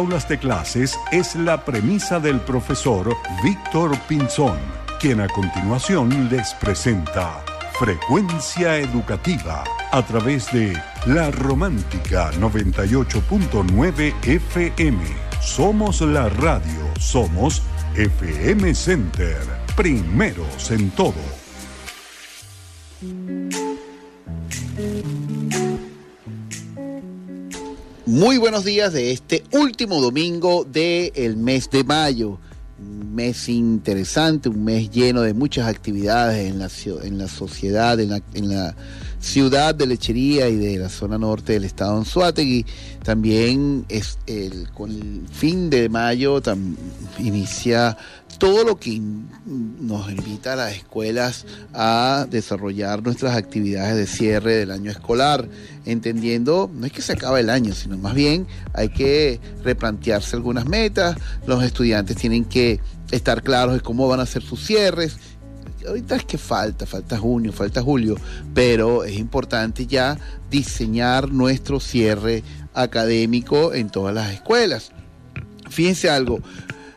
aulas de clases es la premisa del profesor Víctor Pinzón, quien a continuación les presenta Frecuencia Educativa a través de La Romántica 98.9 FM. Somos la radio, somos FM Center, primeros en todo. Muy buenos días de este último domingo del mes de mayo. Un mes interesante, un mes lleno de muchas actividades en la, en la sociedad, en la ciudad de Lechería y de la zona norte del estado Anzuategui. También es el, con el fin de mayo inicia todo lo que nos invita a las escuelas a desarrollar nuestras actividades de cierre del año escolar, entendiendo, no es que se acabe el año, sino más bien hay que replantearse algunas metas, los estudiantes tienen que estar claros de cómo van a ser sus cierres. Ahorita es que falta, falta junio, falta julio, pero es importante ya diseñar nuestro cierre académico en todas las escuelas. Fíjense algo,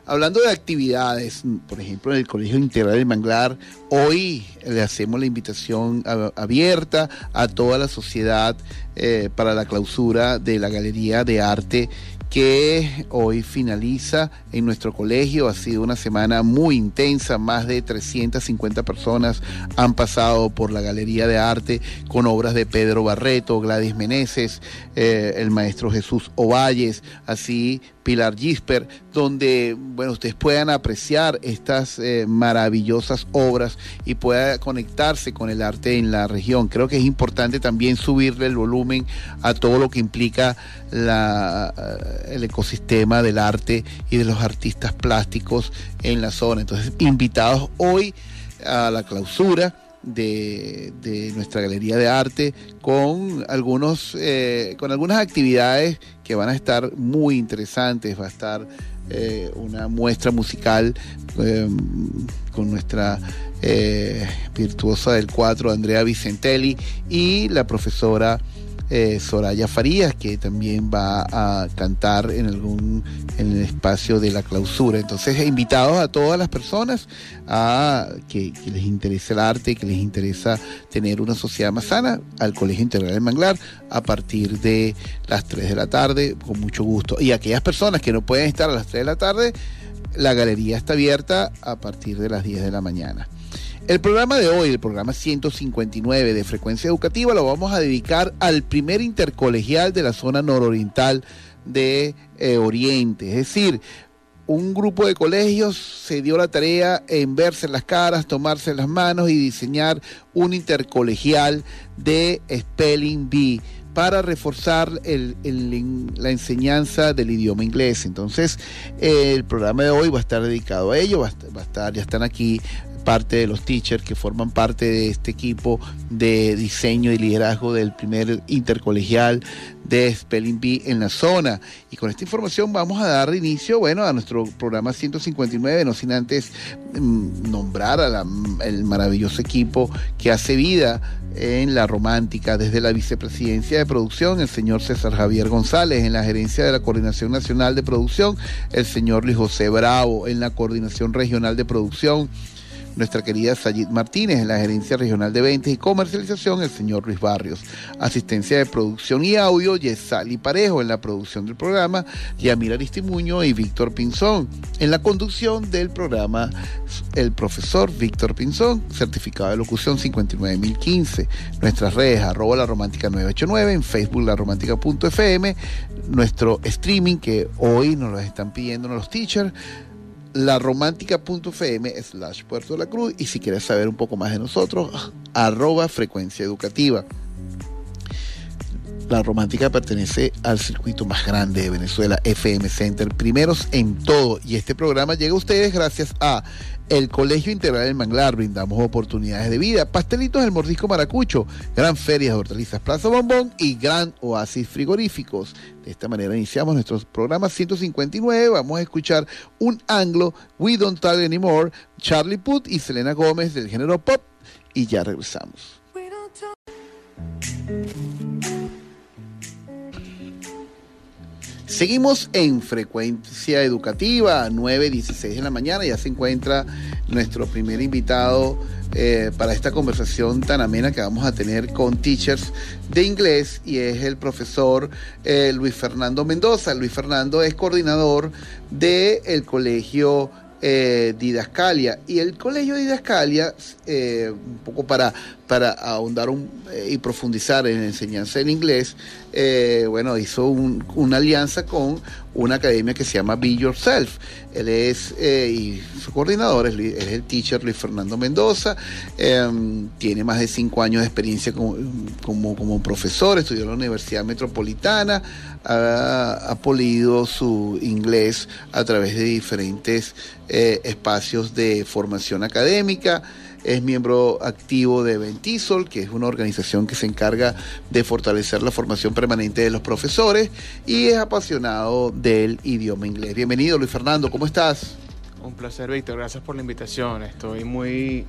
Hablando de actividades, por ejemplo, en el Colegio Integral del Manglar, hoy le hacemos la invitación abierta a toda la sociedad eh, para la clausura de la Galería de Arte que hoy finaliza en nuestro colegio. Ha sido una semana muy intensa, más de 350 personas han pasado por la Galería de Arte con obras de Pedro Barreto, Gladys Meneses, eh, el maestro Jesús Ovalles, así Pilar Gisper, donde bueno, ustedes puedan apreciar estas eh, maravillosas obras y pueda conectarse con el arte en la región. Creo que es importante también subirle el volumen a todo lo que implica la, eh, el ecosistema del arte y de los artistas plásticos en la zona. Entonces, invitados hoy a la clausura de, nuestra galería de arte con algunos eh, con algunas actividades que van a estar muy interesantes. Va a estar eh, una muestra musical em, con nuestra eh, virtuosa del cuatro Andrea Vicentelli y la profesora eh, Soraya Farías, que también va a cantar en algún en el espacio de la clausura. Entonces, invitados a todas las personas a que, les interese el arte, que les interesa tener una sociedad más sana, al Colegio Integral de Manglar a partir de las 3 de la tarde, con mucho gusto. Y aquellas personas que no pueden estar a las 3 de la tarde, la galería está abierta a partir de las 10 de la mañana. El programa de hoy, el programa 159 de Frecuencia Educativa, lo vamos a dedicar al primer intercolegial de la zona nororiental de eh, Oriente. Es decir, un grupo de colegios se dio la tarea en verse las caras, tomarse las manos y diseñar un intercolegial de Spelling Bee para reforzar la enseñanza del idioma inglés. Entonces, el programa de hoy va a estar dedicado a ello, va a estar, ya están aquí parte de los teachers que forman parte de este equipo de diseño y liderazgo del primer intercolegial de Spelling Bee en la zona. Y con esta información vamos a dar inicio, bueno, a nuestro programa 159, no sin antes mm, nombrar al maravilloso equipo que hace vida en la romántica desde la vicepresidencia de producción, el señor César Javier González, en la gerencia de la Coordinación Nacional de Producción, el señor Luis José Bravo, en la Coordinación Regional de Producción, nuestra querida Sayid Martínez, en la Gerencia Regional de Ventas y Comercialización, el señor Luis Barrios. Asistencia de producción y audio, Yesali Parejo, en la producción del programa, Yamir Aristimuño y Víctor Pinzón. En la conducción del programa, el profesor Víctor Pinzón, certificado de locución 59015. Nuestras redes, arroba la romántica 989, en Facebook la romántica.fm, nuestro streaming que hoy nos lo están pidiendo los teachers laromántica.fm slash Puerto la Cruz y si quieres saber un poco más de nosotros, arroba frecuencia educativa. La Romántica pertenece al circuito más grande de Venezuela, FM Center, primeros en todo. Y este programa llega a ustedes gracias a el Colegio Integral del Manglar, brindamos oportunidades de vida, pastelitos del Mordisco Maracucho, gran feria de hortalizas Plaza Bombón y gran oasis frigoríficos. De esta manera iniciamos nuestro programa 159. Vamos a escuchar un anglo, We Don't Talk Anymore, Charlie Puth y Selena Gómez del género pop. Y ya regresamos. Seguimos en frecuencia educativa, 9.16 de la mañana. Ya se encuentra nuestro primer invitado eh, para esta conversación tan amena que vamos a tener con teachers de inglés y es el profesor eh, Luis Fernando Mendoza. Luis Fernando es coordinador del Colegio eh, Didascalia. Y el Colegio Didascalia, eh, un poco para, para ahondar eh, y profundizar en enseñanza en inglés, bueno, hizo una alianza con una academia que se llama Be Yourself. Él es, y su coordinador es, el teacher Luis Fernando Mendoza, em, tiene más de cinco años de experiencia como, como, profesor, estudió en la Universidad Metropolitana, ha, polido su inglés a través de diferentes eh, espacios de formación académica. Es miembro activo de Ventisol, que es una organización que se encarga de fortalecer la formación permanente de los profesores y es apasionado del idioma inglés. Bienvenido, Luis Fernando, ¿cómo estás? Un placer, Víctor. Gracias por la invitación. Estoy muy...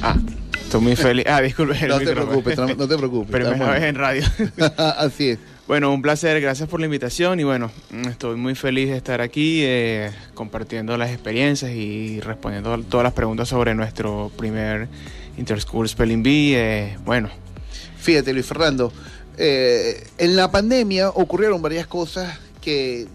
Ah, Estoy muy feliz. Ah, disculpe. No te preocupes, no, te preocupes. Primera vez en radio. Así es. Bueno, un placer, gracias por la invitación y bueno, estoy muy feliz de estar aquí eh, compartiendo las experiencias y respondiendo todas las preguntas sobre nuestro primer Interschool Spelling Bee. Eh, bueno. Fíjate, Luis Fernando, eh, en la pandemia ocurrieron varias cosas que,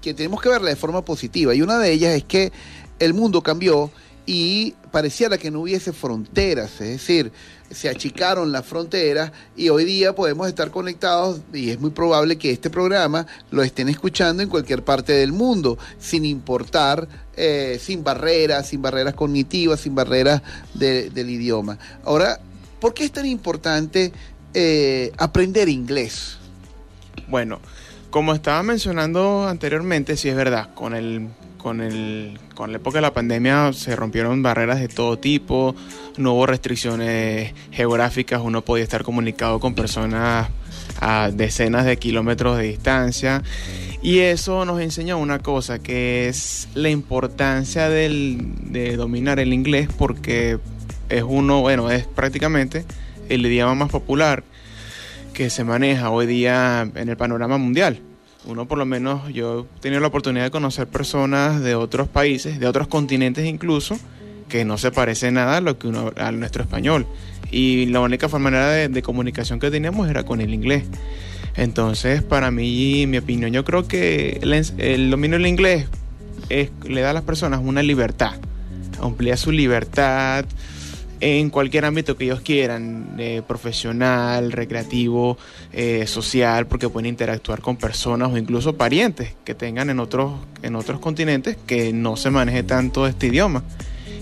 que tenemos que verla de forma positiva y una de ellas es que el mundo cambió y pareciera que no hubiese fronteras, es decir, se achicaron las fronteras y hoy día podemos estar conectados y es muy probable que este programa lo estén escuchando en cualquier parte del mundo, sin importar, eh, sin barreras, sin barreras cognitivas, sin barreras del idioma. Ahora, ¿por qué es tan importante eh, aprender inglés? Bueno, como estaba mencionando anteriormente, sí es verdad, con el con, el, con la época de la pandemia se rompieron barreras de todo tipo, no hubo restricciones geográficas, uno podía estar comunicado con personas a decenas de kilómetros de distancia. Y eso nos enseña una cosa, que es la importancia de dominar el inglés porque es uno, bueno, es prácticamente el idioma más popular que se maneja hoy día en el panorama mundial uno por lo menos, yo he tenido la oportunidad de conocer personas de otros países, de otros continentes incluso, que no se parece nada a lo que uno, a nuestro español. Y la única manera de, comunicación que teníamos era con el inglés. Entonces, para mí, mi opinión, yo creo que el, dominio del inglés le da a las personas una libertad, amplía su libertad, en cualquier ámbito que ellos quieran, eh, profesional, recreativo, eh, social, porque pueden interactuar con personas o incluso parientes que tengan en otros, en otros continentes que no se maneje tanto este idioma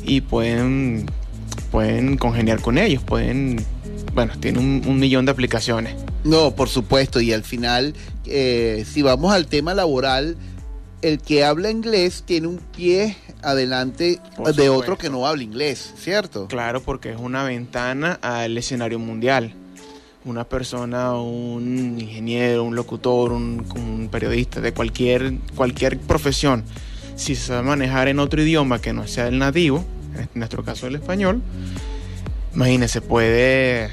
y pueden, pueden congeniar con ellos, pueden, bueno, tienen un, millón de aplicaciones. No, por supuesto, y al final, eh, si vamos al tema laboral, el que habla inglés tiene un pie adelante de otro que no habla inglés, ¿cierto? Claro, porque es una ventana al escenario mundial. Una persona, un ingeniero, un locutor, un, periodista de cualquier, cualquier profesión, si se sabe manejar en otro idioma que no sea el nativo, en nuestro caso el español, imagínese, puede,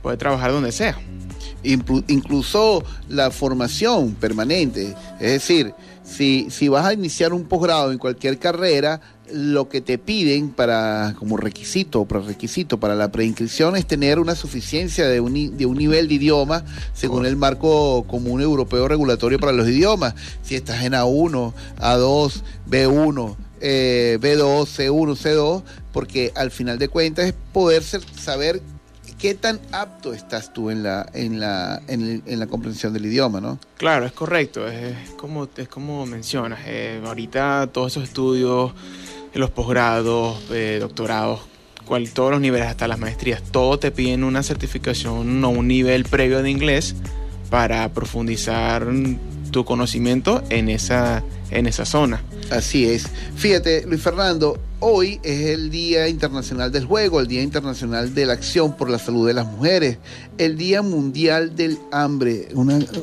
puede trabajar donde sea. Incluso la formación permanente, es decir, si, si vas a iniciar un posgrado en cualquier carrera, lo que te piden para como requisito o requisito para la preinscripción es tener una suficiencia de un, de un nivel de idioma según el marco común europeo regulatorio para los idiomas. Si estás en A1, A2, B1, B2, C1, C2, porque al final de cuentas es poder saber qué tan apto estás tú en la, en la, en, la comprensión del idioma, ¿no? Claro, es correcto, es, como, es como mencionas, eh, ahorita todos esos estudios, los posgrados, eh, doctorados, cual, todos los niveles, hasta las maestrías, todo te piden una certificación o un nivel previo de inglés para profundizar tu conocimiento en esa, en esa zona. Así es. Fíjate, Luis Fernando, hoy es el Día Internacional del Juego, el Día Internacional de la Acción por la Salud de las Mujeres, el Día Mundial del Hambre.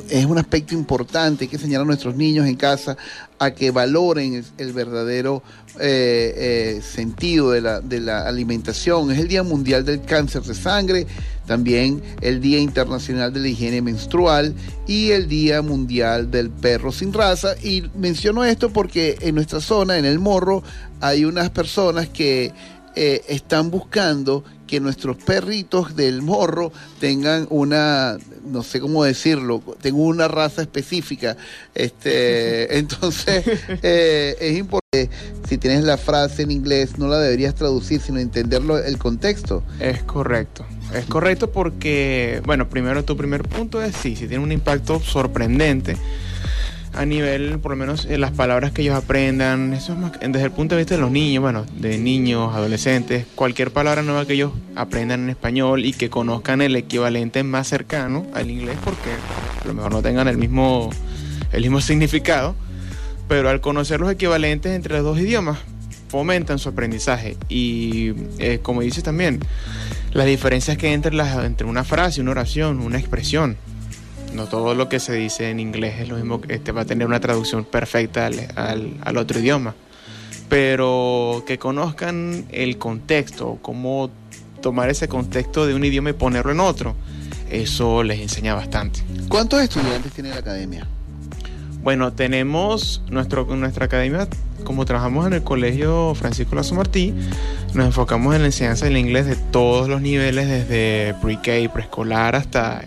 es un aspecto importante que señalar a nuestros niños en casa a que valoren el, verdadero eh, eh, sentido de la, de la alimentación. Es el Día Mundial del Cáncer de Sangre también el Día Internacional de la Higiene Menstrual y el Día Mundial del Perro sin Raza. Y menciono esto porque en nuestra zona, en el Morro, hay unas personas que eh, están buscando que nuestros perritos del morro tengan una, no sé cómo decirlo, tengan una raza específica. Este, entonces, eh, es importante, si tienes la frase en inglés, no la deberías traducir, sino entenderlo el contexto. Es correcto. Es correcto porque, bueno, primero tu primer punto es sí, si tiene un impacto sorprendente a nivel, por lo menos, en las palabras que ellos aprendan, eso es más, desde el punto de vista de los niños, bueno, de niños, adolescentes, cualquier palabra nueva que ellos aprendan en español y que conozcan el equivalente más cercano al inglés, porque a lo mejor no tengan el mismo, el mismo significado, pero al conocer los equivalentes entre los dos idiomas, fomentan su aprendizaje. Y eh, como dices también, las diferencias que hay entre, las, entre una frase, una oración, una expresión no todo lo que se dice en inglés es lo mismo, este va a tener una traducción perfecta al, otro idioma, pero que conozcan el contexto, cómo tomar ese contexto de un idioma y ponerlo en otro, eso les enseña bastante. ¿Cuántos estudiantes tiene la academia? Bueno, tenemos nuestro, nuestra academia, como trabajamos en el Colegio Francisco Lazo Martí, nos enfocamos en la enseñanza del inglés de todos los niveles, desde pre-K, preescolar hasta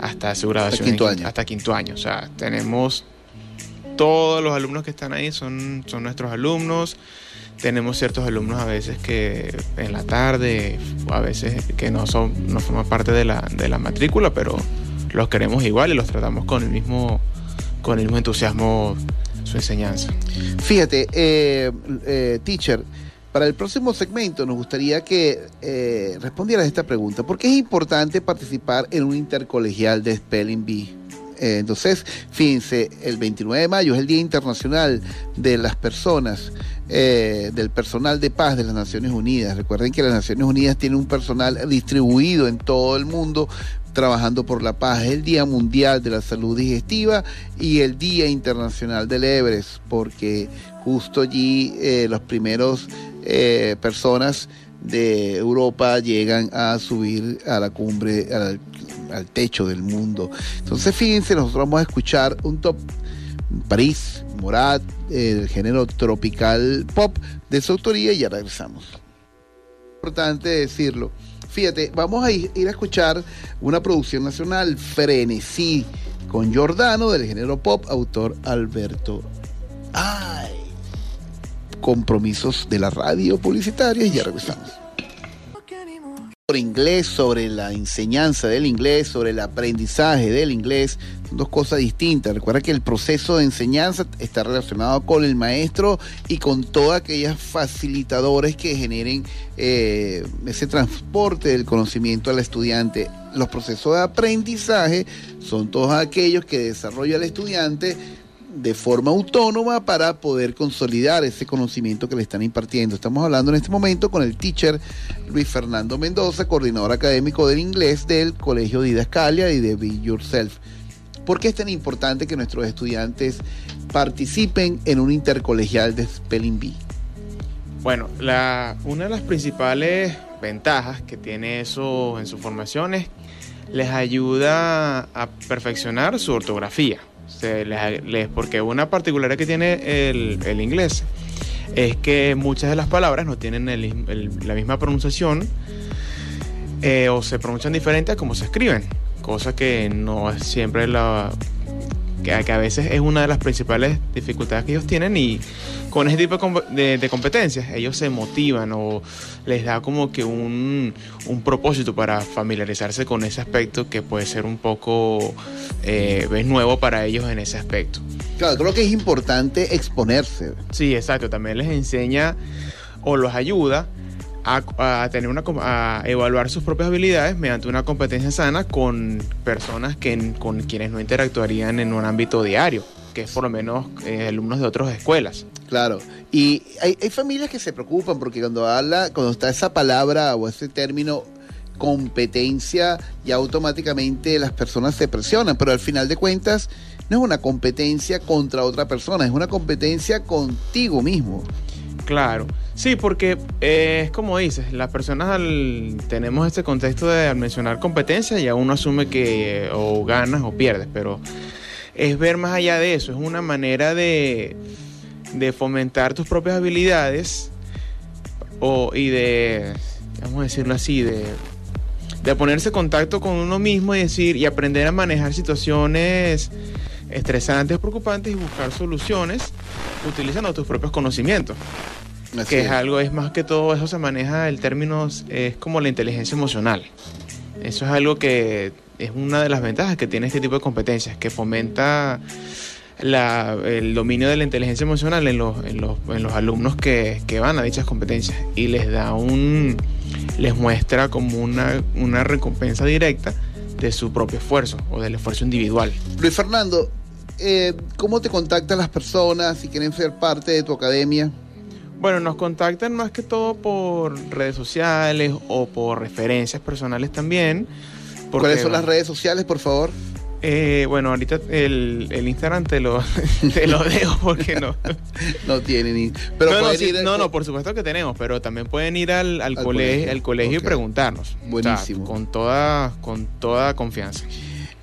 hasta su graduación. Hasta quinto año. Hasta quinto año. O sea, tenemos todos los alumnos que están ahí son, son nuestros alumnos. Tenemos ciertos alumnos a veces que en la tarde, a veces que no son, no forman parte de la, de la matrícula, pero los queremos igual y los tratamos con el mismo, con el mismo entusiasmo su enseñanza. Fíjate, eh, eh, teacher, para el próximo segmento nos gustaría que eh, respondieras esta pregunta. ¿Por qué es importante participar en un intercolegial de Spelling Bee? Eh, entonces, fíjense, el 29 de mayo es el Día Internacional de las Personas, eh, del personal de paz de las Naciones Unidas. Recuerden que las Naciones Unidas tienen un personal distribuido en todo el mundo trabajando por la paz. Es el Día Mundial de la Salud Digestiva y el Día Internacional del Everest, porque justo allí los primeros eh, personas de Europa llegan a subir a la cumbre, al, techo del mundo. Entonces, fíjense, nosotros vamos a escuchar un top París, Morat, el género tropical pop de su autoría y ya regresamos. Importante decirlo. Fíjate, vamos a ir, a escuchar una producción nacional, Frenesí, con Giordano del género pop, autor Alberto. ¡Ay! Compromisos de la radio publicitaria y ya regresamos. Sobre inglés, sobre la enseñanza del inglés, sobre el aprendizaje del inglés, son dos cosas distintas. Recuerda que el proceso de enseñanza está relacionado con el maestro y con todas aquellas facilitadores que generen eh, ese transporte del conocimiento al estudiante. Los procesos de aprendizaje son todos aquellos que desarrolla el estudiante de forma autónoma para poder consolidar ese conocimiento que le están impartiendo. Estamos hablando en este momento con el teacher Luis Fernando Mendoza, coordinador académico del inglés del Colegio Didascalia y de Be Yourself. ¿Por qué es tan importante que nuestros estudiantes participen en un intercolegial de Spelling Bee? Bueno, una de las principales ventajas que tiene eso en su formación es les ayuda a perfeccionar su ortografía porque una particularidad que tiene el, inglés es que muchas de las palabras no tienen la misma pronunciación eh, o se pronuncian diferente a como se escriben, cosa que no es siempre la, que, a veces es una de las principales dificultades que ellos tienen y con ese tipo de, competencias ellos se motivan o les da como que un, propósito para familiarizarse con ese aspecto que puede ser un poco eh, nuevo para ellos en ese aspecto. Claro, creo que es importante exponerse. Sí, exacto, también les enseña o los ayuda a, tener una a evaluar sus propias habilidades mediante una competencia sana con personas que, con quienes no interactuarían en un ámbito diario, que es por lo menos eh, alumnos de otras escuelas. Claro, y hay, hay, familias que se preocupan porque cuando habla, cuando está esa palabra o ese término competencia, ya automáticamente las personas se presionan, pero al final de cuentas no es una competencia contra otra persona, es una competencia contigo mismo. Claro, sí, porque eh, es como dices, las personas al, tenemos este contexto de al mencionar competencia ya uno asume que o ganas o pierdes, pero es ver más allá de eso, es una manera de, de fomentar tus propias habilidades o, y de, vamos a decirlo así, de, de ponerse en contacto con uno mismo y decir y aprender a manejar situaciones estresantes, preocupantes y buscar soluciones utilizando tus propios conocimientos. Que es, algo, es más que todo, eso se maneja, el término es como la inteligencia emocional. Eso es algo que es una de las ventajas que tiene este tipo de competencias, que fomenta el dominio de la inteligencia emocional en los, en los, en los alumnos que, que, van a dichas competencias y les da un les muestra como una, una recompensa directa de su propio esfuerzo o del esfuerzo individual. Luis Fernando, eh, ¿cómo te contactan las personas si quieren ser parte de tu academia? Bueno, nos contactan más que todo por redes sociales o por referencias personales también. ¿Cuáles son las redes sociales, por favor? Eh, bueno, ahorita el, Instagram te lo, te lo dejo porque no. no tiene ni. Pero no, no, por supuesto que tenemos, pero también pueden ir al, al, colegio, al colegio y preguntarnos. Buenísimo. con, toda, con toda confianza.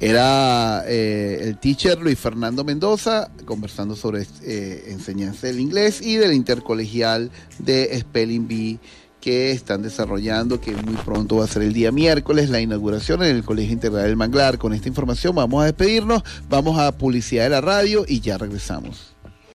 Era eh, el teacher Luis Fernando Mendoza conversando sobre eh, enseñanza del inglés y del intercolegial de Spelling Bee que están desarrollando, que muy pronto va a ser el día miércoles, la inauguración en el Colegio Integral del Manglar. Con esta información vamos a despedirnos, vamos a publicidad de la radio y ya regresamos.